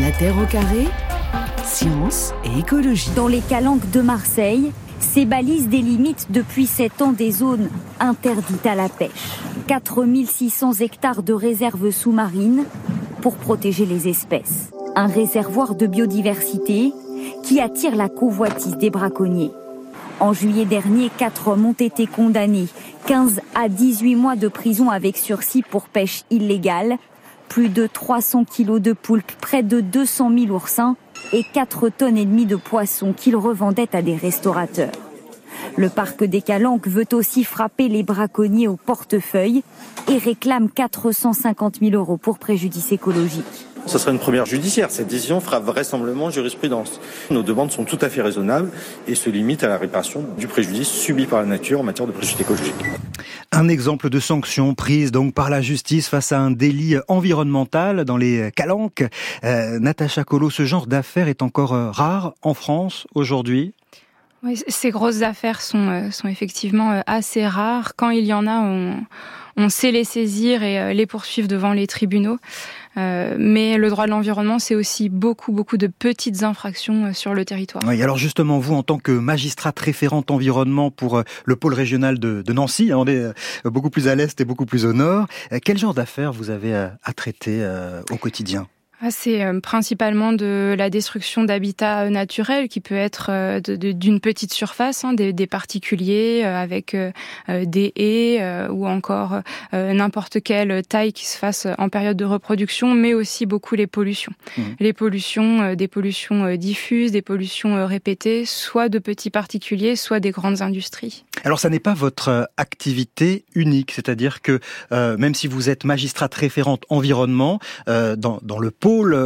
La Terre au carré, science et écologie. Dans les calanques de Marseille, ces balises délimitent depuis 7 ans des zones interdites à la pêche. 4600 hectares de réserves sous-marines pour protéger les espèces. Un réservoir de biodiversité qui attire la convoitise des braconniers. En juillet dernier, quatre hommes ont été condamnés. 15 à 18 mois de prison avec sursis pour pêche illégale. Plus de 300 kilos de poulpes, près de 200 000 oursins et 4 tonnes et demie de poissons qu'ils revendaient à des restaurateurs. Le parc des Calanques veut aussi frapper les braconniers au portefeuille et réclame 450 000 euros pour préjudice écologique. Ce sera une première judiciaire. Cette décision fera vraisemblablement jurisprudence. Nos demandes sont tout à fait raisonnables et se limitent à la réparation du préjudice subi par la nature en matière de préjudice écologique. Un exemple de sanction prise donc par la justice face à un délit environnemental dans les calanques. Euh, Natacha Colo, ce genre d'affaires est encore euh, rare en France aujourd'hui? Oui, ces grosses affaires sont, euh, sont effectivement euh, assez rares. Quand il y en a, on, on sait les saisir et euh, les poursuivre devant les tribunaux. mais le droit de l'environnement, c'est aussi beaucoup, beaucoup de petites infractions sur le territoire. Oui, alors justement, vous, en tant que magistrate référente environnement pour le pôle régional de, Nancy, hein, on est beaucoup plus à l'est et beaucoup plus au nord, quel genre d'affaires vous avez à traiter au quotidien? C'est euh, principalement de la destruction d'habitats euh, naturels qui peut être euh, d'une petite surface, hein, des, particuliers avec des haies ou encore n'importe quelle taille qui se fasse en période de reproduction, mais aussi beaucoup les pollutions. Mmh. Les pollutions, des pollutions diffuses, des pollutions répétées, soit de petits particuliers, soit des grandes industries. Alors ça n'est pas votre activité unique, c'est-à-dire que même si vous êtes magistrate référente environnement dans, dans le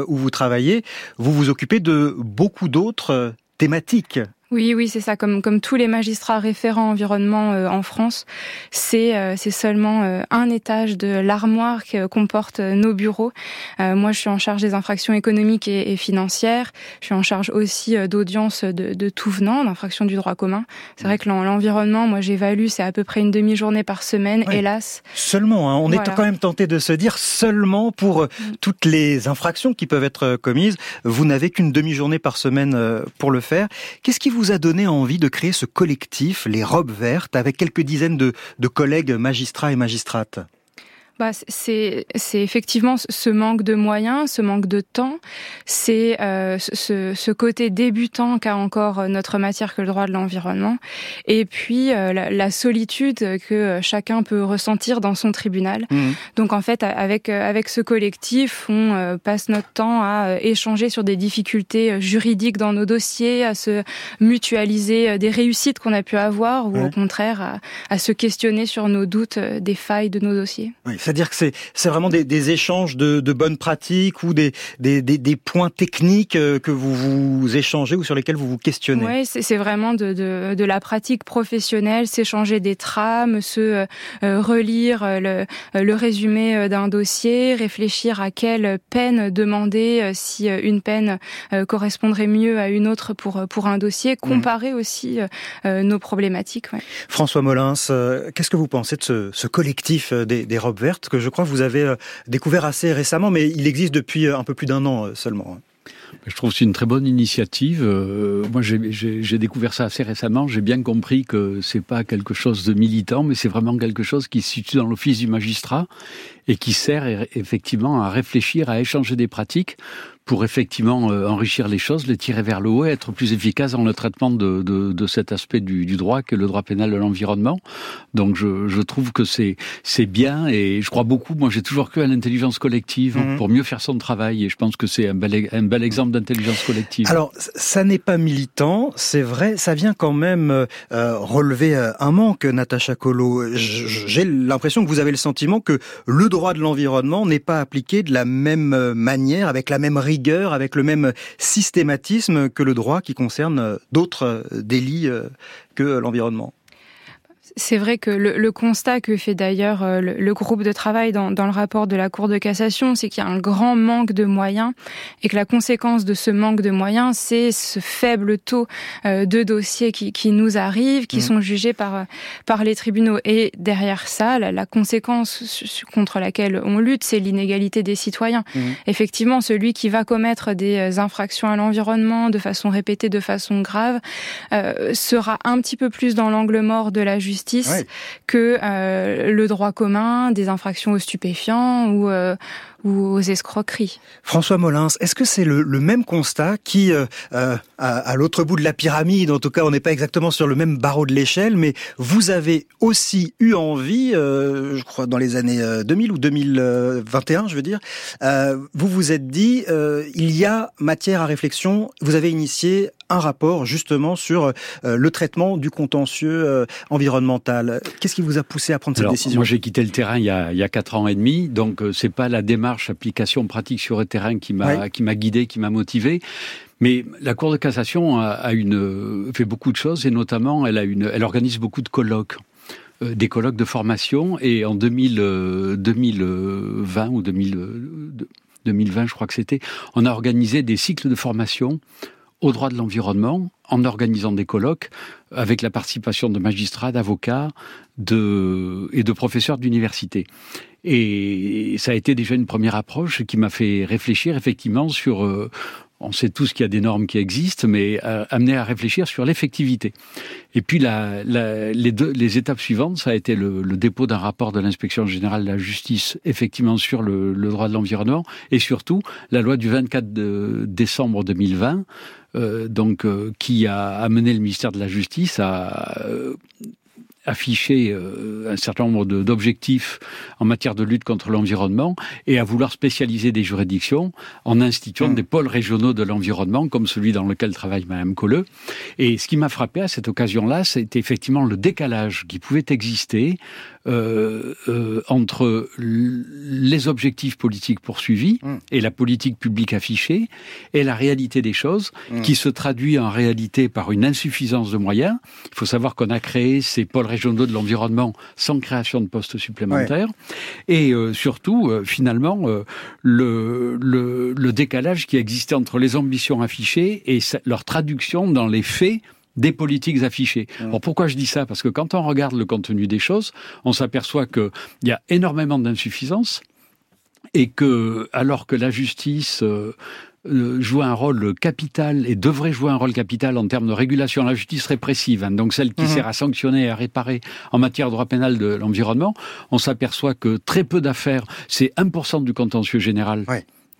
où vous travaillez, vous vous occupez de beaucoup d'autres thématiques. Oui, oui, c'est ça. Comme comme tous les magistrats référents environnement euh, en France, c'est euh, c'est seulement euh, un étage de l'armoire que comportent nos bureaux. moi, je suis en charge des infractions économiques et, et financières. Je suis en charge aussi d'audience de, de tout venant, d'infractions du droit commun. C'est vrai que l'environnement, moi, j'évalue, c'est à peu près une demi-journée par semaine, hélas. Seulement, hein, on est quand même tenté de se dire seulement pour mm. toutes les infractions qui peuvent être commises, vous n'avez qu'une demi-journée par semaine pour le faire. Qu'est-ce qui vous vous a donné envie de créer ce collectif, les robes vertes, avec quelques dizaines de, de collègues magistrats et magistrates? Bah, c'est effectivement ce manque de moyens, ce manque de temps, c'est euh, ce, ce, côté débutant qu'a encore notre matière que le droit de l'environnement, et puis euh, la, la, solitude que chacun peut ressentir dans son tribunal. Mmh. Donc en fait, avec avec ce collectif, on euh, passe notre temps à échanger sur des difficultés juridiques dans nos dossiers, à se mutualiser des réussites qu'on a pu avoir, ou au contraire à, à, se questionner sur nos doutes, des failles de nos dossiers. Oui, c'est-à-dire que c'est vraiment des, des échanges de, de, bonnes pratiques ou des, des, des, des, points techniques euh, que vous vous échangez ou sur lesquels vous vous questionnez? Oui, c'est vraiment de, de, de, la pratique professionnelle, s'échanger des trames, se euh, euh, relire le, le résumé d'un dossier, réfléchir à quelle peine demander si une peine correspondrait mieux à une autre pour pour un dossier, mmh. comparer aussi nos problématiques. Ouais. François Molins, qu'est-ce que vous pensez de ce, ce collectif des, des robes vertes? Que je crois que vous avez euh, découvert assez récemment, mais il existe depuis euh, un peu plus d'un an euh, seulement. Hein. Je trouve que c'est une très bonne initiative. moi, j'ai découvert ça assez récemment. J'ai bien compris que c'est pas quelque chose de militant, mais c'est vraiment quelque chose qui se situe dans l'office du magistrat et qui sert effectivement à réfléchir, à échanger des pratiques pour effectivement euh, enrichir les choses, les tirer vers le haut et être plus efficace dans le traitement de, de, de cet aspect du, du, droit que le droit pénal de l'environnement. Donc je, je, trouve que c'est c'est bien et je crois beaucoup. Moi, j'ai toujours cru à l'intelligence collective mhm. pour mieux faire son travail et je pense que c'est un bel un bel exemple d'intelligence collective. Alors ça n'est pas militant, c'est vrai. Ça vient quand même euh, relever euh, un manque, Natacha Colo. J'ai l'impression que vous avez le sentiment que le droit de l'environnement n'est pas appliqué de la même manière, avec la même rigueur, avec le même systématisme que le droit qui concerne d'autres délits euh, que l'environnement C'est vrai que le, constat que fait d'ailleurs euh, le, groupe de travail dans, le rapport de la Cour de cassation, c'est qu'il y a un grand manque de moyens et que la conséquence de ce manque de moyens, c'est ce faible taux euh, de dossiers qui, nous arrivent, qui mmh. sont jugés par, par les tribunaux. Et derrière ça, la, conséquence contre laquelle on lutte, c'est l'inégalité des citoyens. Mmh. Effectivement, celui qui va commettre des infractions à l'environnement de façon répétée, de façon grave, sera un petit peu plus dans l'angle mort de la justice que euh, le droit commun des infractions aux stupéfiants ou euh, ou aux escroqueries. François Molins, est-ce que c'est le, même constat qui, euh, euh, à, l'autre bout de la pyramide, en tout cas on n'est pas exactement sur le même barreau de l'échelle, mais vous avez aussi eu envie, euh, je crois dans les années 2000 ou 2021, je veux dire, vous vous êtes dit, il y a matière à réflexion, vous avez initié un rapport justement sur le traitement du contentieux environnemental. Qu'est-ce qui vous a poussé à prendre cette décision? Moi j'ai quitté le terrain il y a, il y a 4 ans et demi, donc c'est pas la démarche application pratique sur le terrain qui m'a qui m'a guidé, qui m'a motivé. Mais la Cour de cassation a, une, fait beaucoup de choses et notamment elle a une, elle organise beaucoup de colloques euh, des colloques de formation et en 2000, 2020 euh, ou 2020, je crois que c'était, on a organisé des cycles de formation au droit de l'environnement en organisant des colloques avec la participation de magistrats, d'avocats de, et de professeurs d'université. Et ça a été déjà une première approche qui m'a fait réfléchir effectivement sur euh, on sait tous qu'il y a des normes qui existent, mais euh, amener à réfléchir sur l'effectivité. Et puis la, les, deux, les étapes suivantes, ça a été le, dépôt d'un rapport de l'inspection générale de la justice, effectivement sur le, droit de l'environnement, et surtout la loi du 24 décembre 2020, euh, donc qui a amené le ministère de la Justice à afficher euh, un certain nombre d'objectifs en matière de lutte contre l'environnement et à vouloir spécialiser des juridictions en instituant mmh. des pôles régionaux de l'environnement comme celui dans lequel travaille Mme Colleux. Et ce qui m'a frappé à cette occasion-là, c'était effectivement le décalage qui pouvait exister euh, euh, entre les objectifs politiques poursuivis mmh. et la politique publique affichée et la réalité des choses mmh. qui se traduit en réalité par une insuffisance de moyens. Il faut savoir qu'on a créé ces pôles régionaux de l'environnement sans création de postes supplémentaires et euh, surtout euh, finalement euh, le, le, le décalage qui existait entre les ambitions affichées et leur traduction dans les faits des politiques affichées. Mmh. Alors pourquoi je dis ça? Parce que quand on regarde le contenu des choses, on s'aperçoit qu'il y a énormément d'insuffisances et que alors que la justice euh, joue un rôle capital et devrait jouer un rôle capital en termes de régulation la justice répressive, hein, donc celle qui mmh. sert à sanctionner et à réparer en matière de droit pénal de l'environnement, on s'aperçoit que très peu d'affaires, c'est 1% du contentieux général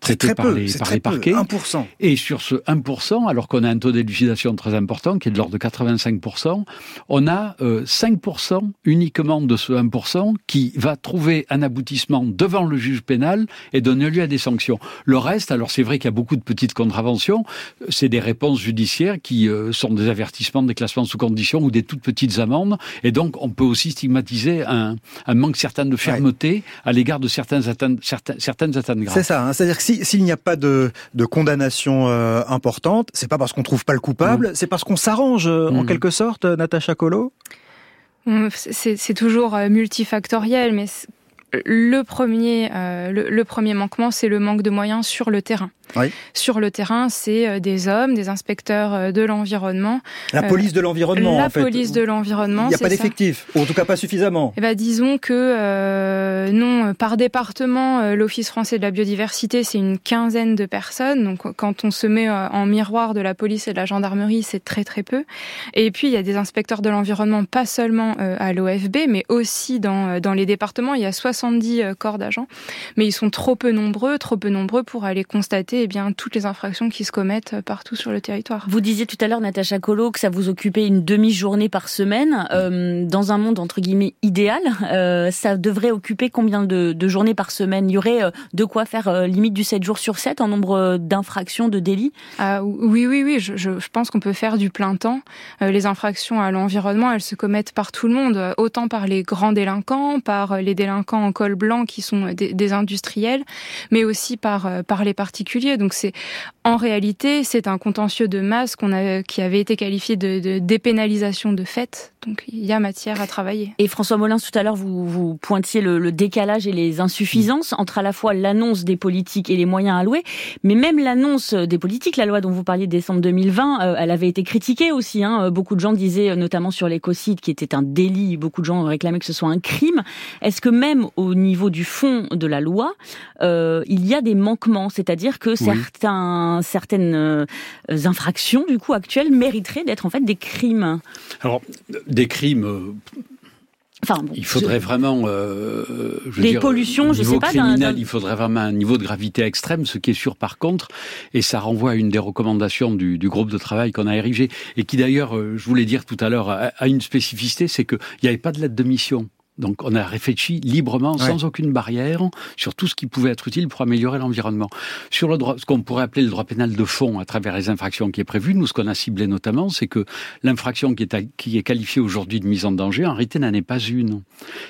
traité par, les, par les parquets. 1%. Et sur ce 1%, alors qu'on a un taux d'élucidation très important, qui est de l'ordre de 85%, on a 5% euh, uniquement de ce 1% qui va trouver un aboutissement devant le juge pénal et donner lieu à des sanctions. Le reste, alors c'est vrai qu'il y a beaucoup de petites contraventions, c'est des réponses judiciaires qui euh, sont des avertissements, des classements sous condition ou des toutes petites amendes. Et donc, on peut aussi stigmatiser un, un manque certain de fermeté à l'égard de certaines atteintes, certaines, certaines atteintes graves. C'est ça, hein, c'est-à-dire que s'il n'y a pas de, condamnation euh, importante, c'est pas parce qu'on trouve pas le coupable, mm. c'est parce qu'on s'arrange euh, en mm. quelque sorte, Natacha Colo? Mm, c'est toujours euh, multifactoriel, mais le premier, le, premier manquement, c'est le manque de moyens sur le terrain. Sur le terrain, c'est euh, des hommes, des inspecteurs euh, de l'environnement. La police de l'environnement. La police de l'environnement. Il n'y a pas d'effectifs, ou en tout cas pas suffisamment. Eh ben, disons que euh, non, par département, l'Office français de la biodiversité, c'est une quinzaine de personnes. Donc quand on se met en miroir de la police et de la gendarmerie, c'est très très peu. Et puis il y a des inspecteurs de l'environnement, pas seulement à l'OFB, mais aussi dans, dans les départements. Il y a 70 corps d'agents, mais ils sont trop peu nombreux, trop peu nombreux pour aller constater eh bien, toutes les infractions qui se commettent partout sur le territoire. Vous disiez tout à l'heure, Natacha Colo, que ça vous occupait une demi-journée par semaine. Euh, dans un monde, entre guillemets, idéal, euh, ça devrait occuper combien de, journées par semaine? Il y aurait euh, de quoi faire limite du 7 jours sur 7 en nombre d'infractions, de délits? Ah, Oui, oui, oui. Je, pense qu'on peut faire du plein temps. les infractions à l'environnement, elles se commettent par tout le monde, autant par les grands délinquants, par les délinquants en col blanc qui sont des, industriels, mais aussi par, par les particuliers. Donc c'est en réalité c'est un contentieux de masse qu'on a, qui avait été qualifié de, dépénalisation de fait. Donc il y a matière à travailler. Et François Molins, tout à l'heure, vous, vous pointiez le, décalage et les insuffisances entre à la fois l'annonce des politiques et les moyens alloués, mais même l'annonce des politiques, la loi dont vous parliez décembre 2020, euh, elle avait été critiquée aussi. Hein. Beaucoup de gens disaient, notamment sur l'écocide, qui était un délit. Beaucoup de gens réclamaient que ce soit un crime. Est-ce que même au niveau du fond de la loi, euh, il y a des manquements, c'est-à-dire que certains, certaines euh, infractions du coup actuelles mériteraient d'être en fait des crimes. Alors des crimes. Euh, Enfin, il faudrait vraiment, euh, je des pollutions, je sais pas. Criminel, il faudrait vraiment un niveau de gravité extrême. Ce qui est sûr, par contre, et ça renvoie à une des recommandations du, du groupe de travail qu'on a érigé et qui d'ailleurs, je voulais dire tout à l'heure, a, une spécificité, c'est qu'il n'y avait pas de lettre de mission. Donc on a réfléchi librement, sans aucune barrière, sur tout ce qui pouvait être utile pour améliorer l'environnement. Sur le droit, ce qu'on pourrait appeler le droit pénal de fond à travers les infractions qui est prévu, nous ce qu'on a ciblé notamment, c'est que l'infraction qui est, qui est qualifiée aujourd'hui de mise en danger, en réalité n'en est pas une.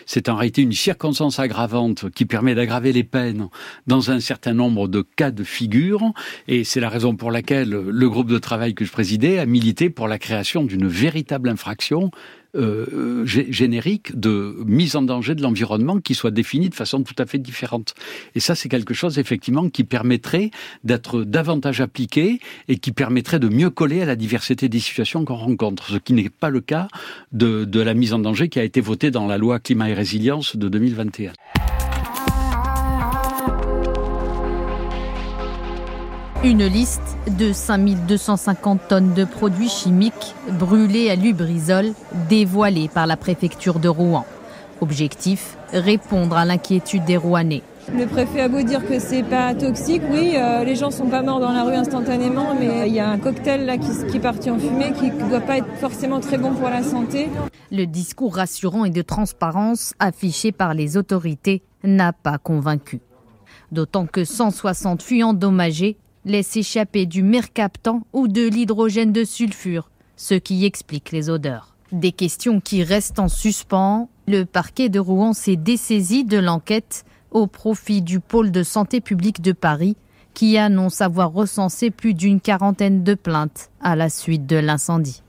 C'est en réalité une circonstance aggravante qui permet d'aggraver les peines dans un certain nombre de cas de figure, et c'est la raison pour laquelle le groupe de travail que je présidais a milité pour la création d'une véritable infraction euh, générique de mise en danger de l'environnement qui soit définie de façon tout à fait différente. Et ça, c'est quelque chose effectivement qui permettrait d'être davantage appliqué et qui permettrait de mieux coller à la diversité des situations qu'on rencontre, ce qui n'est pas le cas de, de la mise en danger qui a été votée dans la loi climat et résilience de 2021. Une liste de 5250 tonnes de produits chimiques brûlés à Lubrizol dévoilée par la préfecture de Rouen. Objectif répondre à l'inquiétude des Rouennais. Le préfet a beau dire que c'est pas toxique, oui, euh, les gens sont pas morts dans la rue instantanément, mais il y a un cocktail là qui, qui est parti en fumée qui ne doit pas être forcément très bon pour la santé. Le discours rassurant et de transparence affiché par les autorités n'a pas convaincu. D'autant que 160 fut endommagés laisse échapper du mercaptan ou de l'hydrogène de sulfure, ce qui explique les odeurs. Des questions qui restent en suspens. Le parquet de Rouen s'est dessaisi de l'enquête au profit du pôle de santé publique de Paris, qui annonce avoir recensé plus d'une quarantaine de plaintes à la suite de l'incendie.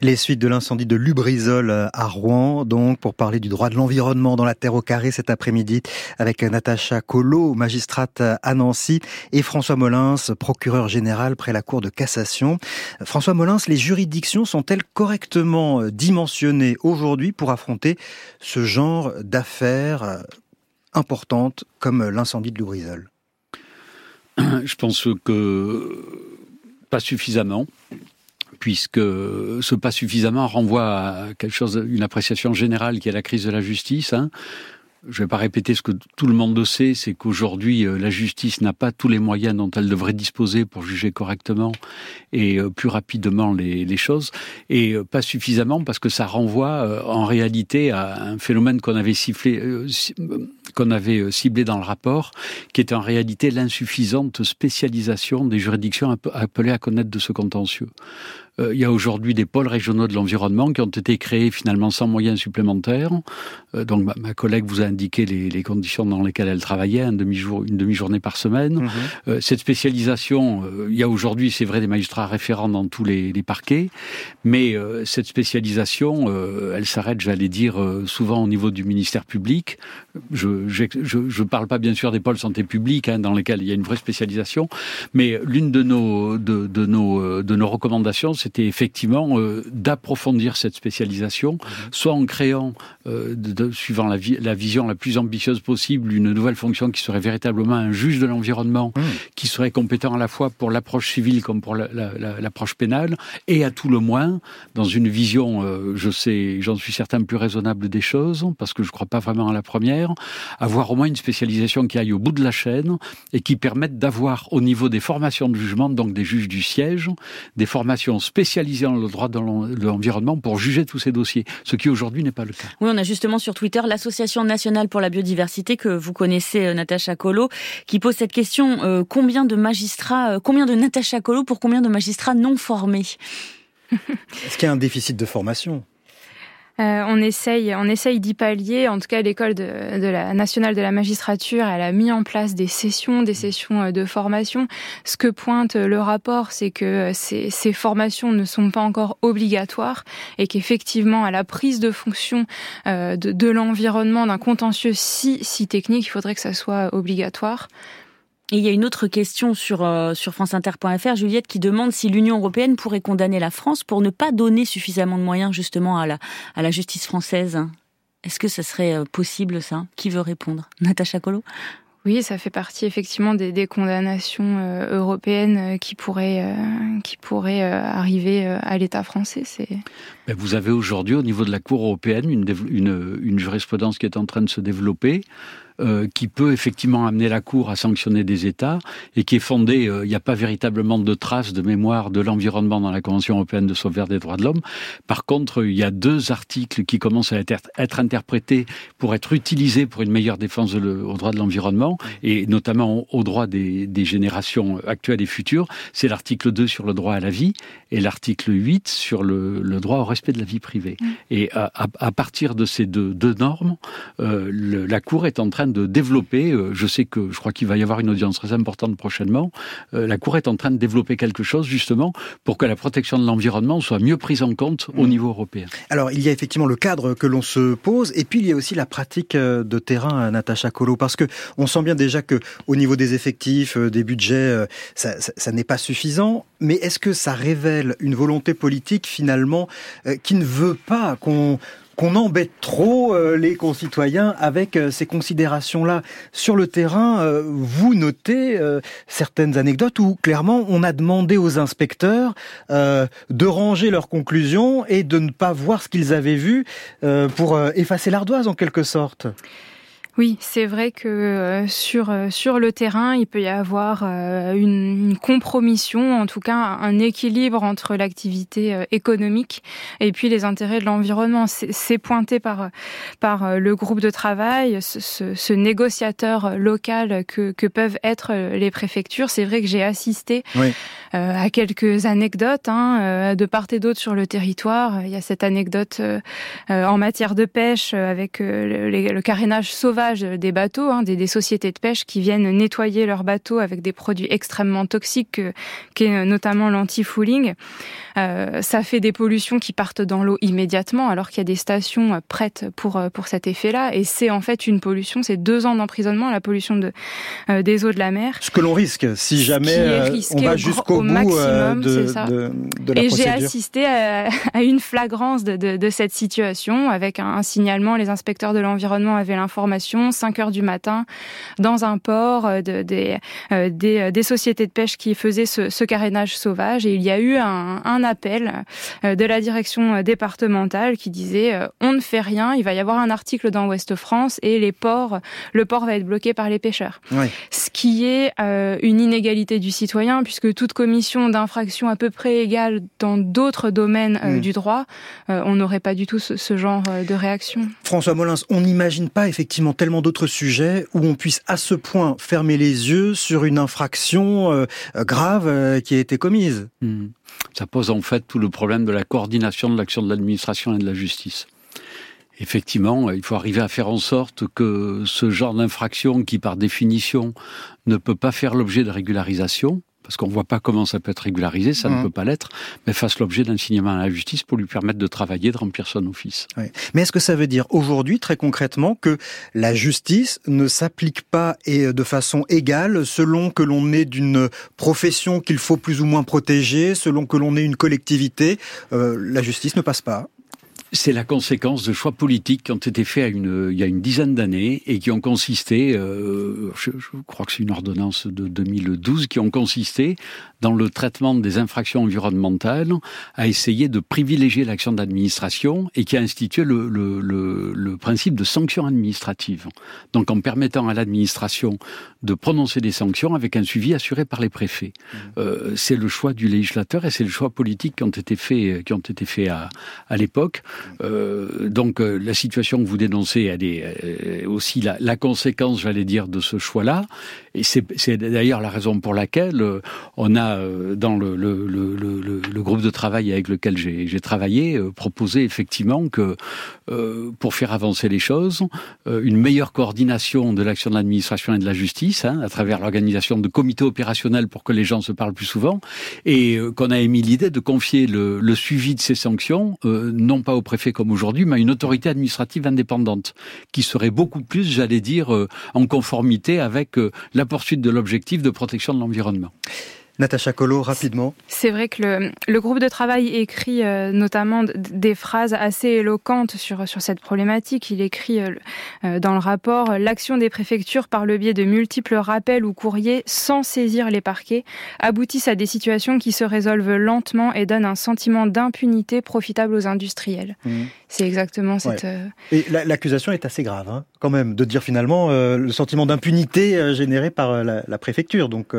Les suites de l'incendie de Lubrizol euh, à Rouen, donc pour parler du droit de l'environnement dans la terre au carré cet après-midi avec Natacha Collot, magistrate à Nancy, et François Molins, procureur général près la Cour de cassation. François Molins, les juridictions sont-elles correctement euh, dimensionnées aujourd'hui pour affronter ce genre d'affaires euh, importantes comme l'incendie de Lubrizol? Je pense que pas suffisamment puisque ce pas suffisamment renvoie à quelque chose, une appréciation générale qui est la crise de la justice. Hein. Je ne vais pas répéter ce que tout le monde sait, c'est qu'aujourd'hui, euh, la justice n'a pas tous les moyens dont elle devrait disposer pour juger correctement et euh, plus rapidement les, les choses, et euh, pas suffisamment parce que ça renvoie en réalité à un phénomène qu'on avait sifflé, qu'on avait ciblé dans le rapport, qui est en réalité l'insuffisante spécialisation des juridictions appelées à connaître de ce contentieux. Euh, il y a aujourd'hui des pôles régionaux de l'environnement qui ont été créés finalement sans moyens supplémentaires. Euh, donc ma, collègue vous a indiqué les, les, conditions dans lesquelles elle travaillait, un demi-jour, une demi-journée par semaine. Mhm. Euh, cette spécialisation, il y a aujourd'hui, c'est vrai, des magistrats référents dans tous les, les parquets, mais cette spécialisation, elle s'arrête, j'allais dire, souvent au niveau du ministère public. Je ne parle pas bien sûr des pôles santé publique hein, dans lesquels il y a une vraie spécialisation, mais l'une de nos, de, de, nos, de nos recommandations, c'est c'était effectivement euh, d'approfondir cette spécialisation, mhm. soit en créant, euh, de, suivant la, la, vision la plus ambitieuse possible, une nouvelle fonction qui serait véritablement un juge de l'environnement, mhm. qui serait compétent à la fois pour l'approche civile comme pour l'approche pénale, et à tout le moins, dans une vision, euh, je sais, j'en suis certain, plus raisonnable des choses, parce que je ne crois pas vraiment à la première, avoir au moins une spécialisation qui aille au bout de la chaîne et qui permette d'avoir au niveau des formations de jugement, donc des juges du siège, des formations spécialisées spécialisé dans le droit de l'environnement pour juger tous ces dossiers, ce qui aujourd'hui n'est pas le cas. Oui, on a justement sur Twitter l'Association nationale pour la biodiversité que vous connaissez, euh, Natacha Colo, qui pose cette question euh, combien de magistrats, euh, combien de Natacha Colo pour combien de magistrats non formés? Est-ce qu'il y a un déficit de formation? Euh, on essaye, on essaye d'y pallier. En tout cas, l'école de, la nationale de la magistrature, elle a mis en place des sessions, des sessions euh, de formation. Ce que pointe le rapport, c'est que euh, ces, formations ne sont pas encore obligatoires et qu'effectivement, à la prise de fonction de, l'environnement, d'un contentieux si si technique, il faudrait que ça soit obligatoire. Et il y a une autre question sur, euh, sur franceinter.fr, Juliette, qui demande si l'Union européenne pourrait condamner la France pour ne pas donner suffisamment de moyens justement à la, à la justice française. Est-ce que ça serait euh, possible ça? Qui veut répondre? Natacha Colo oui, ça fait partie effectivement des, des condamnations euh, européennes qui pourraient, qui pourraient arriver à l'État français. C'est. Ben, vous avez aujourd'hui au niveau de la Cour européenne une, une, une jurisprudence qui est en train de se développer euh, qui peut effectivement amener la Cour à sanctionner des États et qui est fondée, euh, il n'y a pas véritablement de traces de mémoire de l'environnement dans la Convention européenne de sauvegarde des droits de l'homme. Par contre, il y a deux articles qui commencent à être, interprétés pour être utilisés pour une meilleure défense au droit de l'environnement et notamment au, droit des, des, générations actuelles et futures. C'est l'article 2 sur le droit à la vie et l'article 8 sur le, le, droit au respect de la vie privée. Mm. Et à, à, partir de ces deux, deux normes, euh, le, la Cour est en train de développer, euh, je sais que je crois qu'il va y avoir une audience très importante prochainement, euh, la Cour est en train de développer quelque chose justement pour que la protection de l'environnement soit mieux prise en compte au mmh. niveau européen. Alors il y a effectivement le cadre que l'on se pose et puis il y a aussi la pratique euh, de terrain, Natacha Colo, parce que on sent bien déjà que au niveau des effectifs, des budgets, ça, ça, ça n'est pas suffisant. Mais est-ce que ça révèle une volonté politique finalement qui ne veut pas qu'on qu'on embête trop euh, les concitoyens avec euh, ces considérations-là. Sur le terrain, euh, vous notez certaines anecdotes où clairement on a demandé aux inspecteurs de ranger leurs conclusions et de ne pas voir ce qu'ils avaient vu pour effacer l'ardoise en quelque sorte. Oui, c'est vrai que euh, sur euh, sur le terrain, il peut y avoir euh, une, compromission, en tout cas un équilibre entre l'activité économique et puis les intérêts de l'environnement. C'est pointé par par le groupe de travail, ce, ce, négociateur local que, que peuvent être les préfectures. C'est vrai que j'ai assisté à quelques anecdotes hein, de part et d'autre sur le territoire. Il y a cette anecdote en matière de pêche avec le, le carénage sauvage des bateaux, hein, des, sociétés de pêche qui viennent nettoyer leurs bateaux avec des produits extrêmement toxiques, qui est notamment l'anti-fouling. Euh, ça fait des pollutions qui partent dans l'eau immédiatement, alors qu'il y a des stations prêtes pour euh, pour cet effet-là. Et c'est en fait une pollution, c'est deux ans d'emprisonnement, la pollution de euh, des eaux de la mer. Ce que l'on risque, si jamais on va jusqu'au bout maximum, de, ça. de, la Et j'ai assisté à, une flagrance de, de, cette situation avec un, un signalement. Les inspecteurs de l'environnement avaient l'information 5 heures du matin, dans un port euh, de, des, euh, des, euh, des, sociétés de pêche qui faisaient ce, ce carénage sauvage. Et il y a eu un, un appel de la direction départementale qui disait on ne fait rien, il va y avoir un article dans Ouest France et les ports, le port va être bloqué par les pêcheurs. Ce qui est une inégalité du citoyen puisque toute commission d'infraction à peu près égale dans d'autres domaines mm. du droit, on n'aurait pas du tout ce, ce, genre de réaction. François Molins, on n'imagine pas effectivement tel d'autres sujets où on puisse à ce point fermer les yeux sur une infraction euh, grave euh, qui a été commise. Hmm. Ça pose en fait tout le problème de la coordination de l'action de l'administration et de la justice. Effectivement, il faut arriver à faire en sorte que ce genre d'infraction qui, par définition, ne peut pas faire l'objet de régularisation, parce qu'on ne voit pas comment ça peut être régularisé, ça ne mmh. peut pas l'être, mais fasse l'objet d'un signalement à la justice pour lui permettre de travailler, de remplir son office. Mais est-ce que ça veut dire aujourd'hui, très concrètement, que la justice ne s'applique pas et de façon égale selon que l'on est d'une profession qu'il faut plus ou moins protéger, selon que l'on est une collectivité, euh, la justice ne passe pas c'est la conséquence de choix politiques qui ont été faits il y a une dizaine d'années et qui ont consisté, euh, je, crois que c'est une ordonnance de 2012, qui ont consisté dans le traitement des infractions environnementales à essayer de privilégier l'action d'administration et qui a institué le, le, le, le, principe de sanction administrative. Donc en permettant à l'administration de prononcer des sanctions avec un suivi assuré par les préfets. Mmh. Euh, c'est le choix du législateur et c'est le choix politique qui ont été faits, qui ont été faits à, à l'époque. Donc la situation que vous dénoncez, elle est aussi la, la conséquence, j'allais dire, de ce choix-là. Et c'est d'ailleurs la raison pour laquelle on a dans le, le, le, le, groupe de travail avec lequel j'ai travaillé proposé effectivement que pour faire avancer les choses, une meilleure coordination de l'action de l'administration et de la justice, hein, à travers l'organisation de comités opérationnels pour que les gens se parlent plus souvent, et euh, qu'on a émis l'idée de confier le, le, suivi de ces sanctions, euh, non pas au préfet comme aujourd'hui, mais une autorité administrative indépendante, qui serait beaucoup plus, j'allais dire, euh, en conformité avec la poursuite de l'objectif de protection de l'environnement. Natacha Colo, rapidement. C'est vrai que le, le, groupe de travail écrit euh, notamment des phrases assez éloquentes sur, sur cette problématique. Il écrit euh, euh, dans le rapport L'action des préfectures par le biais de multiples rappels ou courriers sans saisir les parquets aboutissent à des situations qui se résolvent lentement et donnent un sentiment d'impunité profitable aux industriels. Mmh. C'est exactement cette. Et l'accusation est assez grave, hein, quand même, de dire finalement le sentiment d'impunité généré par la, la préfecture. Donc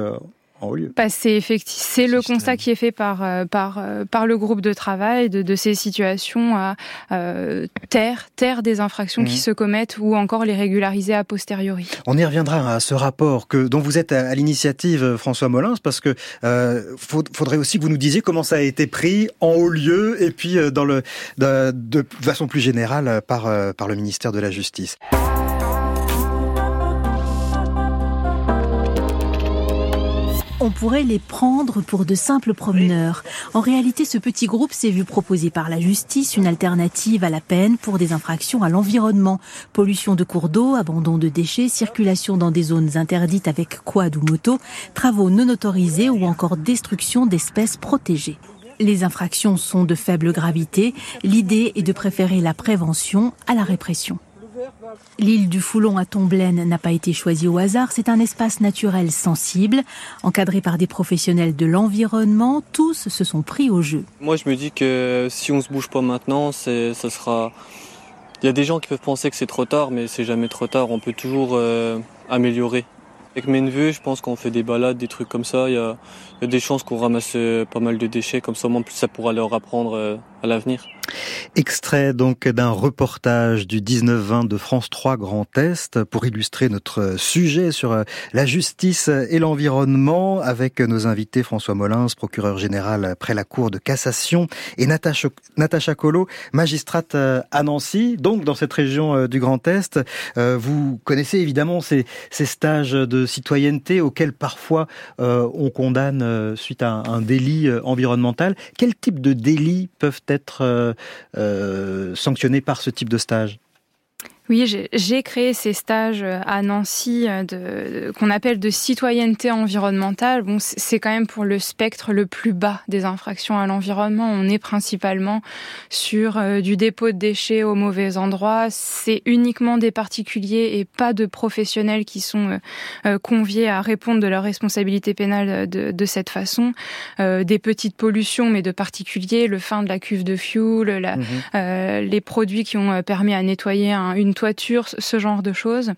c'est c'est le constat qui est fait par euh, par euh, par le groupe de travail de, de ces situations à euh, taire taire des infractions qui mmh. se commettent ou encore les régulariser a posteriori. On y reviendra à ce rapport que dont vous êtes à, l'initiative François Molins parce que euh, faudrait aussi que vous nous disiez comment ça a été pris en haut lieu et puis dans le de, de façon plus générale par par le ministère de la Justice. On pourrait les prendre pour de simples promeneurs. En réalité, ce petit groupe s'est vu proposer par la justice une alternative à la peine pour des infractions à l'environnement. Pollution de cours d'eau, abandon de déchets, circulation dans des zones interdites avec quad ou moto, travaux non autorisés ou encore destruction d'espèces protégées. Les infractions sont de faible gravité. L'idée est de préférer la prévention à la répression. L'île du Foulon à Tomblaine n'a pas été choisie au hasard. C'est un espace naturel sensible, encadré par des professionnels de l'environnement. Tous se sont pris au jeu. Moi, je me dis que si on se bouge pas maintenant, ça sera. Il y a des gens qui peuvent penser que c'est trop tard, mais c'est jamais trop tard. On peut toujours euh, améliorer. Avec mes neveux, je pense qu'on fait des balades, des trucs comme ça. Il y a, des chances qu'on ramasse euh, pas mal de déchets, comme ça, en plus, ça pourra leur apprendre euh, à l'avenir. Extrait donc d'un reportage du 19-20 de France 3 Grand Est pour illustrer notre sujet sur euh, la justice et l'environnement avec nos invités François Molins, procureur général près la Cour de cassation et Natacha, Colo, magistrate euh, à Nancy, donc dans cette région euh, du Grand Est. Vous connaissez évidemment ces, ces stages de citoyenneté auxquels parfois on condamne suite à un délit environnemental. Quel type de délits peuvent être sanctionnés par ce type de stage oui, j'ai créé ces stages euh, à Nancy euh, de, qu'on appelle de citoyenneté environnementale. Bon, c'est quand même pour le spectre le plus bas des infractions à l'environnement. On est principalement sur euh, du dépôt de déchets au mauvais endroit. C'est uniquement des particuliers et pas de professionnels qui sont conviés à répondre de leur responsabilité pénale de, de cette façon. des petites pollutions, mais de particuliers, le fin de la cuve de fuel, la, mmh les produits qui ont permis à nettoyer un, une toiture, ce genre de choses.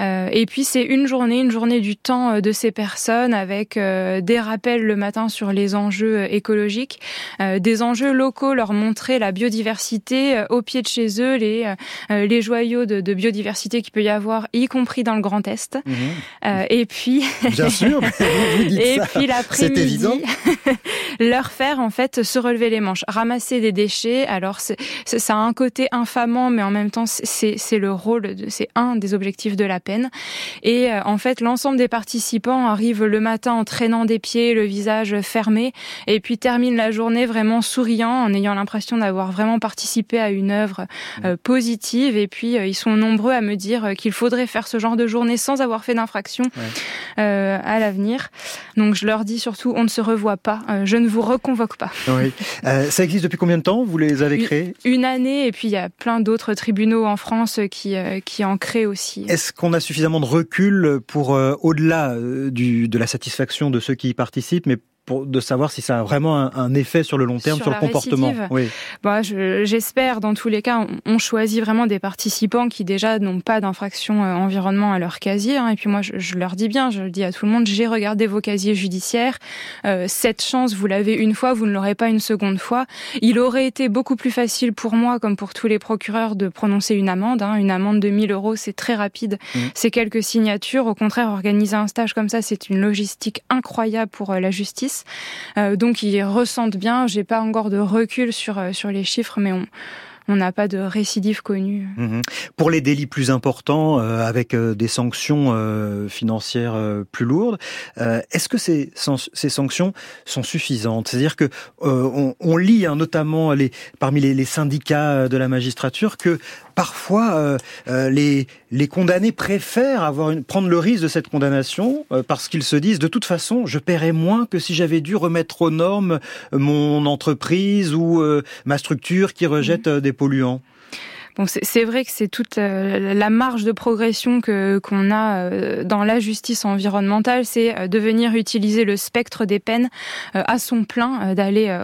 Euh, et puis c'est une journée, une journée du temps euh, de ces personnes avec euh, des rappels le matin sur les enjeux écologiques, des enjeux locaux, leur montrer la biodiversité au pied de chez eux, les, les joyaux de, biodiversité qu'il peut y avoir, y compris dans le Grand Est. Mhm. et puis, bien sûr, et puis l'après-midi, leur faire en fait se relever les manches, ramasser des déchets. Alors ça a un côté infamant, mais en même temps c'est c'est le rôle, c'est un des objectifs de la peine. Et euh, en fait, l'ensemble des participants arrivent le matin en traînant des pieds, le visage fermé, et puis terminent la journée vraiment souriant, en ayant l'impression d'avoir vraiment participé à une œuvre euh, positive. Et puis, euh, ils sont nombreux à me dire qu'il faudrait faire ce genre de journée sans avoir fait d'infraction à l'avenir. Donc, je leur dis surtout, on ne se revoit pas. je ne vous reconvoque pas. Oui. ça existe depuis combien de temps Vous les avez créés? Une année, et puis il y a plein d'autres tribunaux en France qui, euh, qui en crée aussi. Est-ce qu'on a suffisamment de recul pour, euh, au-delà euh, de la satisfaction de ceux qui y participent, mais pour, de savoir si ça a vraiment un, effet sur le long terme, sur, le comportement. Oui. Bah, j'espère. dans tous les cas, on, choisit vraiment des participants qui déjà n'ont pas d'infraction euh, environnement à leur casier. Hein. Et puis moi, je, leur dis bien, je le dis à tout le monde, j'ai regardé vos casiers judiciaires. Euh, cette chance, vous l'avez une fois, vous ne l'aurez pas une seconde fois. Il aurait été beaucoup plus facile pour moi, comme pour tous les procureurs, de prononcer une amende. Hein. Une amende de 1000 euros, c'est très rapide. Mmh. C'est quelques signatures. Au contraire, organiser un stage comme ça, c'est une logistique incroyable pour euh, la justice. Euh, donc ils ressentent bien. J'ai pas encore de recul sur euh, sur les chiffres, mais on on n'a pas de récidive connue. Mhm. Pour les délits plus importants, euh, avec des sanctions financières plus lourdes, est-ce que ces, ces sanctions sont suffisantes? C'est-à-dire que on, lit hein, notamment parmi les, syndicats de la magistrature que parfois les, les condamnés préfèrent avoir une, prendre le risque de cette condamnation parce qu'ils se disent de toute façon je paierai moins que si j'avais dû remettre aux normes mon entreprise ou ma structure qui rejette des polluants Bon, c'est vrai que c'est toute euh, la marge de progression que qu'on a euh, dans la justice environnementale, c'est euh, de venir utiliser le spectre des peines à son plein, d'aller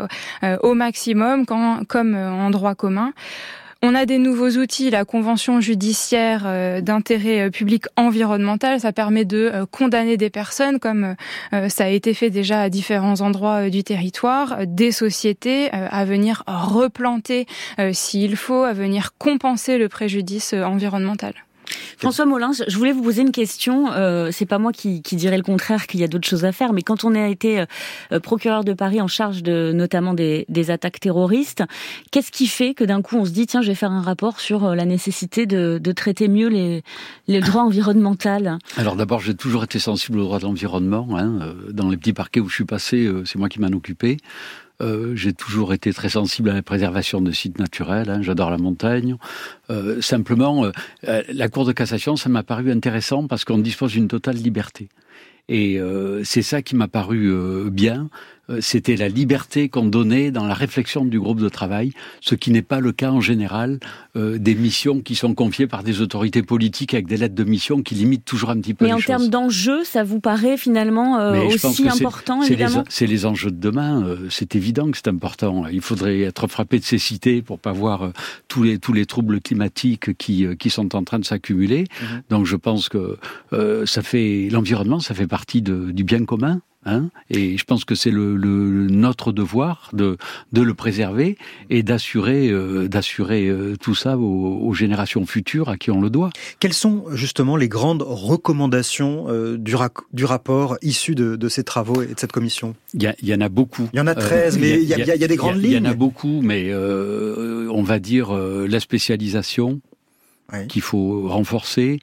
au maximum, quand, comme en droit commun. On a des nouveaux outils, la convention judiciaire euh, d'intérêt euh, public environnemental, ça permet de euh, condamner des personnes comme ça a été fait déjà à différents endroits du territoire, des sociétés à venir replanter s'il faut, à venir compenser le préjudice environnemental. François Molins, je voulais vous poser une question. Euh, c'est pas moi qui, qui dirais le contraire, qu'il y a d'autres choses à faire, mais quand on a été euh, procureur de Paris en charge de notamment des, des attaques terroristes, qu'est-ce qui fait que d'un coup on se dit tiens, je vais faire un rapport sur euh, la nécessité de, de traiter mieux les, les droits environnementaux? Alors d'abord, j'ai toujours été sensible aux droits de l'environnement. Hein. Euh, dans les petits parquets où je suis passé, c'est moi qui m'en occupais. Euh, j'ai toujours été très sensible à la préservation de sites naturels. Hein, J'adore la montagne. Euh, simplement, euh, la Cour de cassation, ça m'a paru intéressant parce qu'on dispose d'une totale liberté. Et c'est ça qui m'a paru bien. Euh, c'était la liberté qu'on donnait dans la réflexion du groupe de travail, ce qui n'est pas le cas en général euh, des missions qui sont confiées par des autorités politiques avec des lettres de mission qui limitent toujours un petit peu Mais en termes d'enjeux, ça vous paraît finalement euh, aussi important évidemment? C'est les, enjeux de demain, c'est évident que c'est important. Il faudrait être frappé de cécité pour pas voir tous les tous les troubles climatiques qui qui sont en train de s'accumuler. Mhm. Donc je pense que ça fait l'environnement, ça fait partie de, du bien commun. Hein et je pense que c'est le, le, notre devoir de, de le préserver et d'assurer euh, d'assurer euh, tout ça aux, aux, générations futures à qui on le doit. Quelles sont justement les grandes recommandations euh, du, du, rapport issu de, de, ces travaux et de cette commission? Il y, y, en a beaucoup. Il y en a 13, mais il y, y, a des grandes lignes. Il y en a beaucoup, mais on va dire la spécialisation qu'il faut renforcer.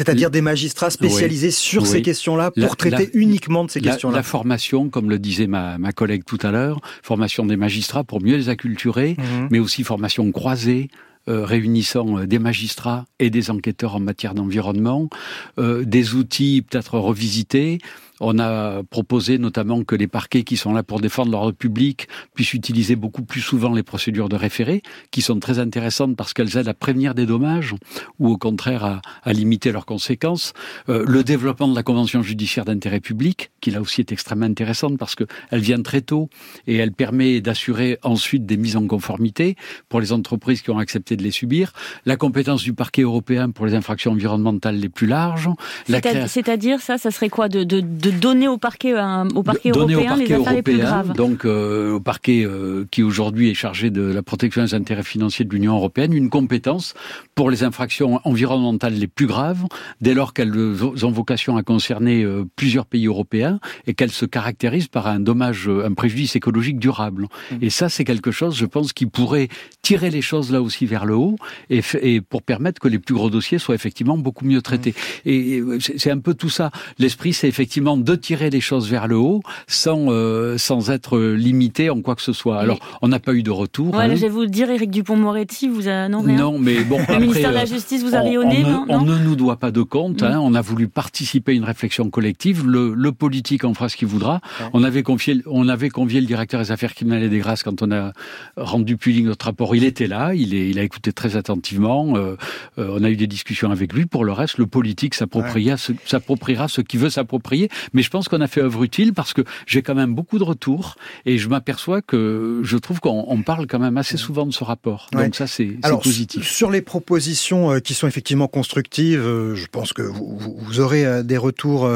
C'est-à-dire des magistrats spécialisés sur ces questions-là pour traiter uniquement de ces questions-là. La formation, comme le disait ma, ma collègue tout à l'heure, formation des magistrats pour mieux les acculturer, mhm. mais aussi formation croisée, euh, réunissant euh, des magistrats et des enquêteurs en matière d'environnement, euh, des outils peut-être revisités, on a proposé notamment que les parquets qui sont là pour défendre l'ordre public puissent utiliser beaucoup plus souvent les procédures de référé, qui sont très intéressantes parce qu'elles aident à prévenir des dommages ou au contraire à, à limiter leurs conséquences. Euh, le développement de la convention judiciaire d'intérêt public, qui là aussi est extrêmement intéressante parce qu'elle vient très tôt et elle permet d'assurer ensuite des mises en conformité pour les entreprises qui ont accepté de les subir. La compétence du parquet européen pour les infractions environnementales les plus larges. C'est-à-dire ça, ça serait quoi de, de, de donner au parquet, euh, au parquet européen les affaires les plus graves. Donc euh, au parquet euh, qui aujourd'hui est chargé de la protection des intérêts financiers de l'Union européenne, une compétence pour les infractions environnementales les plus graves, dès lors qu'elles ont vocation à concerner plusieurs pays européens et qu'elles se caractérisent par un dommage, un préjudice écologique durable. Mmh. Et ça, c'est quelque chose, je pense, qui pourrait tirer les choses là aussi vers le haut et, et pour permettre que les plus gros dossiers soient effectivement beaucoup mieux traités. Mmh. Et c'est un peu tout ça. L'esprit, c'est effectivement de tirer les choses vers le haut sans euh, sans être limité en quoi que ce soit. Alors, on n'a pas eu de retour. Ouais, hein. Je vais vous le dire, Éric Dupont-Moretti, vous a non rien. Non, mais bon. le ministère de la euh, Justice vous a rayonné, on, on, ne nous doit pas de compte. Hein. On a voulu participer à une réflexion collective. Le, le politique en fera ce qu'il voudra. On avait confié, on avait convié le directeur des affaires criminelles et des grâces quand on a rendu public notre rapport. Il était là. Il, est, il a écouté très attentivement. Euh, on a eu des discussions avec lui. Pour le reste, le politique s'appropriera ce, ce qu'il veut s'approprier Mais je pense qu'on a fait œuvre utile parce que j'ai quand même beaucoup de retours et je m'aperçois que je trouve qu'on parle quand même assez souvent de ce rapport. Donc ça, c'est positif. Sur les propositions euh, qui sont effectivement constructives, euh, je pense que vous, vous aurez euh, des retours,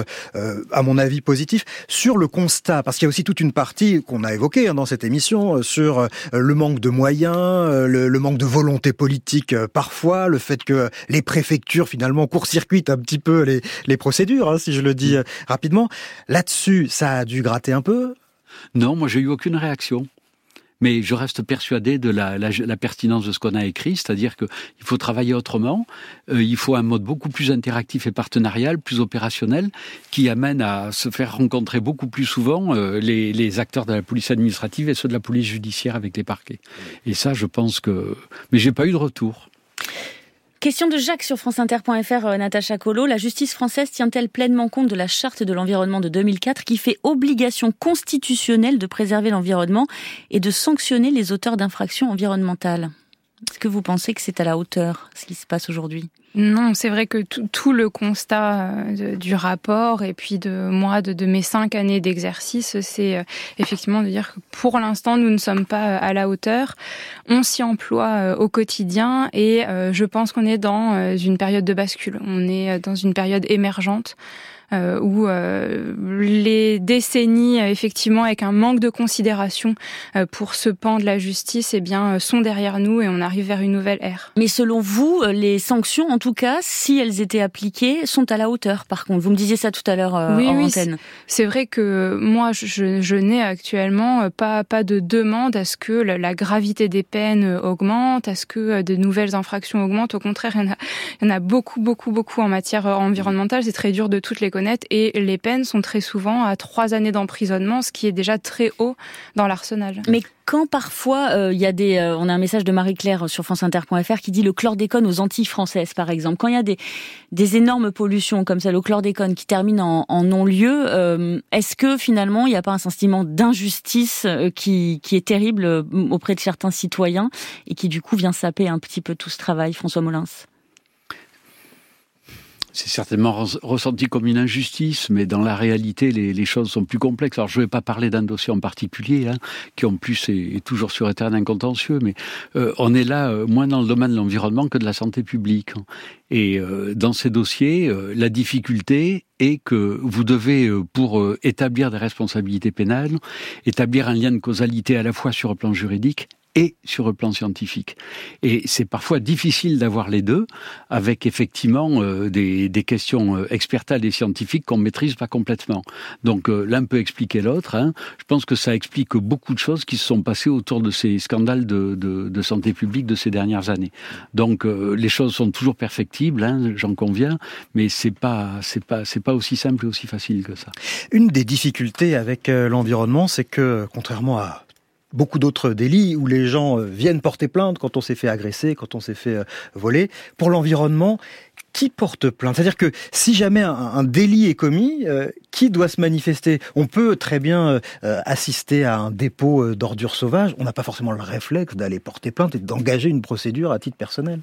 à mon avis, positifs. Sur le constat, parce qu'il y a aussi toute une partie qu'on a évoquée hein, dans cette émission sur le manque de moyens, le, le manque de volonté politique parfois, le fait que les préfectures finalement court-circuitent un petit peu les, les procédures, hein, si je le dis rapidement. Là-dessus, ça a dû gratter un peu? Non, moi j'ai eu aucune réaction mais je reste persuadé de la, pertinence de ce qu'on a écrit, c'est-à-dire qu'il faut travailler autrement, euh, il faut un mode beaucoup plus interactif et partenarial, plus opérationnel, qui amène à se faire rencontrer beaucoup plus souvent euh, les, les, acteurs de la police administrative et ceux de la police judiciaire avec les parquets. Et ça, je pense que... Mais j'ai pas eu de retour. Question de Jacques sur franceinter.fr, euh, Natacha Colo. La justice française tient-elle pleinement compte de la charte de l'environnement de 2004 qui fait obligation constitutionnelle de préserver l'environnement et de sanctionner les auteurs d'infractions environnementales? Est-ce que vous pensez que c'est à la hauteur ce qui se passe aujourd'hui? Non, c'est vrai que tout, le constat euh, du rapport et puis de moi, de, mes cinq années d'exercice, c'est euh, effectivement de dire que pour l'instant, nous ne sommes pas euh, à la hauteur. On s'y emploie au quotidien et je pense qu'on est dans une période de bascule. On est dans une période émergente. Euh, où euh, les décennies, effectivement, avec un manque de considération euh, pour ce pan de la justice, eh bien, sont derrière nous et on arrive vers une nouvelle ère. Mais selon vous, les sanctions, en tout cas, si elles étaient appliquées, sont à la hauteur. Par contre, vous me disiez ça tout à l'heure oui, en oui, antenne. C'est vrai que moi, je, je n'ai actuellement pas pas de demande à ce que la, gravité des peines augmente, à ce que de nouvelles infractions augmentent. Au contraire, il y en a, il y en a beaucoup, beaucoup, beaucoup en matière environnementale. C'est très dur de toutes les connaître et les peines sont très souvent à trois années d'emprisonnement, ce qui est déjà très haut dans l'arsenal. Mais quand parfois euh, il y a des, euh, on a un message de Marie-Claire sur franceinter.fr qui dit le chlordécone aux Antilles françaises, par exemple. Quand il y a des, énormes pollutions comme celle au chlordécone qui terminent en, non-lieu, euh, est-ce que finalement il n'y a pas un sentiment d'injustice qui, qui est terrible auprès de certains citoyens et qui du coup vient saper un petit peu tout ce travail, François Molins? C'est certainement ressenti comme une injustice, mais dans la réalité, les, choses sont plus complexes. Alors, je ne vais pas parler d'un dossier en particulier, hein, qui en plus est, toujours sur terrain contentieux, mais euh, on est là euh, moins dans le domaine de l'environnement que de la santé publique. Et euh, dans ces dossiers, la difficulté est que vous devez, pour établir des responsabilités pénales, établir un lien de causalité à la fois sur le plan juridique et sur le plan scientifique. Et c'est parfois difficile d'avoir les deux, avec effectivement euh, des, des, questions euh, expertales et scientifiques qu'on maîtrise pas complètement. Donc euh, l'un peut expliquer l'autre. Hein. Je pense que ça explique beaucoup de choses qui se sont passées autour de ces scandales de, de, de santé publique de ces dernières années. Donc les choses sont toujours perfectibles, hein, j'en conviens, mais c'est pas c'est pas c'est pas aussi simple et aussi facile que ça. Une des difficultés avec l'environnement, c'est que contrairement à beaucoup d'autres délits où les gens euh, viennent porter plainte quand on s'est fait agresser, quand on s'est fait euh, voler. Pour l'environnement, qui porte plainte? C'est-à-dire que si jamais un, délit est commis, euh, qui doit se manifester? On peut très bien assister à un dépôt d'ordures sauvages. On n'a pas forcément le réflexe d'aller porter plainte et d'engager une procédure à titre personnel.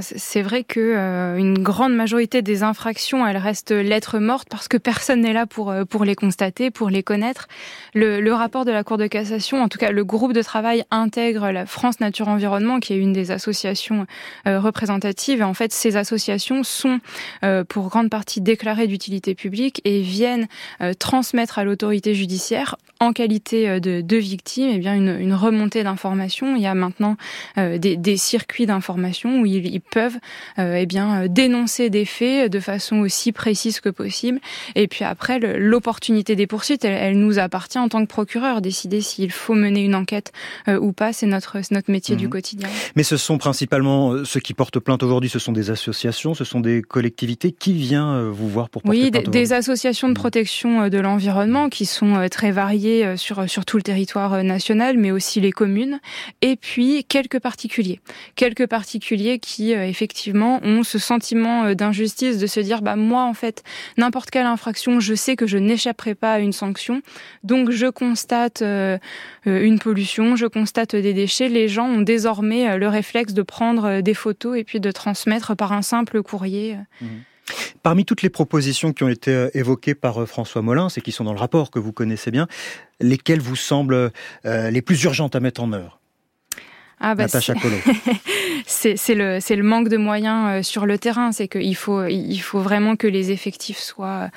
C'est vrai que euh, une grande majorité des infractions, elles restent lettres mortes parce que personne n'est là pour euh, pour les constater, pour les connaître. Le, rapport de la Cour de cassation, en tout cas le groupe de travail intègre la France Nature Environnement, qui est une des associations euh, représentatives. Et en fait, ces associations sont pour grande partie déclarées d'utilité publique et viennent transmettre à l'autorité judiciaire, en qualité de, de victime, eh bien une, remontée d'informations. Il y a maintenant des, circuits d'information où il ils peuvent euh, eh bien euh, dénoncer des faits de façon aussi précise que possible. Et puis après, l'opportunité des poursuites, elle, nous appartient en tant que procureur. Décider s'il faut mener une enquête euh, ou pas, c'est notre, notre métier du mhm. quotidien. Mais ce sont principalement ceux qui portent plainte aujourd'hui, ce sont des associations, ce sont des collectivités. Qui vient vous voir pour porter oui, plainte Oui, des associations de mhm. protection de l'environnement qui sont très variées sur, sur tout le territoire national, mais aussi les communes. Et puis quelques particuliers. Quelques particuliers qui euh, effectivement ont ce sentiment euh, d'injustice de se dire bah moi en fait n'importe quelle infraction je sais que je n'échapperai pas à une sanction donc je constate euh, une pollution je constate des déchets les gens ont désormais le réflexe de prendre des photos et puis de transmettre par un simple courrier. Mmh. Parmi toutes les propositions qui ont été évoquées par François Molins et qui sont dans le rapport que vous connaissez bien, lesquelles vous semblent les plus urgentes à mettre en œuvre? Ah bah Natacha c'est le, le manque de moyens sur le terrain. C'est qu'il faut, il faut vraiment que les effectifs soient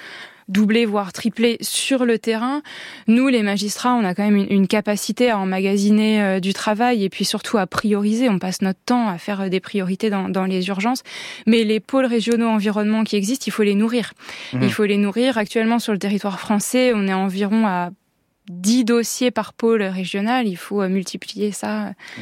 doubler, voire tripler sur le terrain. Nous, les magistrats, on a quand même une, capacité à emmagasiner euh, du travail et puis surtout à prioriser. On passe notre temps à faire euh, des priorités dans, dans les urgences. Mais les pôles régionaux environnement qui existent, il faut les nourrir. Mmh. Il faut les nourrir. Actuellement, sur le territoire français, on est environ à 10 dossiers par pôle régional. Il faut euh, multiplier ça. Mmh.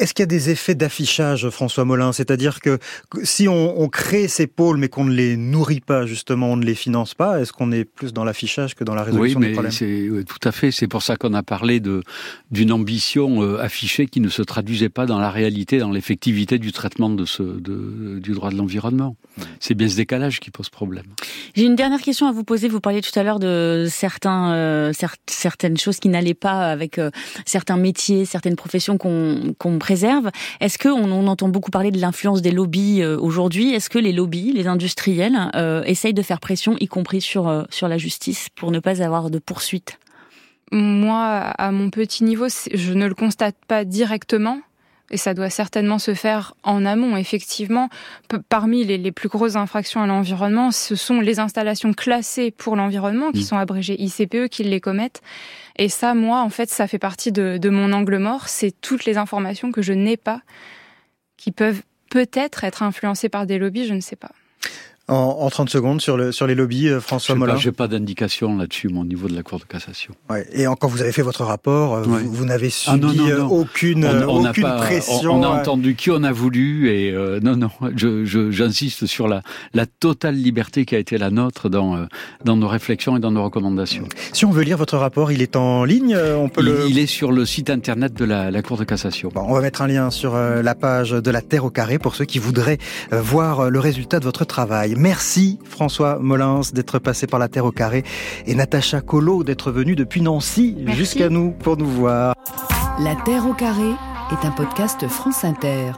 Est-ce qu'il y a des effets d'affichage, François Molin C'est-à-dire que si on, crée ces pôles mais qu'on ne les nourrit pas, justement, on ne les finance pas, est-ce qu'on est plus dans l'affichage que dans la résolution oui, des problèmes Oui, tout à fait. C'est pour ça qu'on a parlé d'une ambition euh, affichée qui ne se traduisait pas dans la réalité, dans l'effectivité du traitement de ce, du droit de l'environnement. C'est bien ce décalage qui pose problème. J'ai une dernière question à vous poser. Vous parliez tout à l'heure de certains, euh, certaines choses qui n'allaient pas avec euh, certains métiers, certaines professions qu'on qu'on Est-ce qu'on on entend beaucoup parler de l'influence des lobbies euh, aujourd'hui? Est-ce que les lobbies, les industriels, euh, essayent de faire pression, y compris sur, euh, sur la justice, pour ne pas avoir de poursuites? Moi, à mon petit niveau, je ne le constate pas directement et ça doit certainement se faire en amont. Effectivement, parmi les, plus grosses infractions à l'environnement, ce sont les installations classées pour l'environnement, qui mmh. sont abrégées ICPE, qui les commettent. Et ça, moi, en fait, ça fait partie de, de mon angle mort. C'est toutes les informations que je n'ai pas, qui peuvent peut-être être influencées par des lobbies, je ne sais pas en, en 30 secondes sur, le, sur les lobbies, euh, François Molin Je n'ai pas, d'indication là-dessus, mon niveau de la Cour de cassation. Ouais. Et quand vous avez fait votre rapport, euh, vous, n'avez ah, subi euh, aucune, on, aucune pression. On, a entendu qui on a voulu et non, non, j'insiste sur la, la totale liberté qui a été la nôtre dans, dans nos réflexions et dans nos recommandations. Si on veut lire votre rapport, il est en ligne on peut il, le... il est sur le site internet de la, la Cour de cassation. Bon, on va mettre un lien sur la page de la Terre au carré pour ceux qui voudraient voir le résultat de votre travail. Merci François Molins d'être passé par la Terre au carré et Natacha Colo d'être venue depuis Nancy jusqu'à nous pour nous voir. La Terre au carré est un podcast France Inter.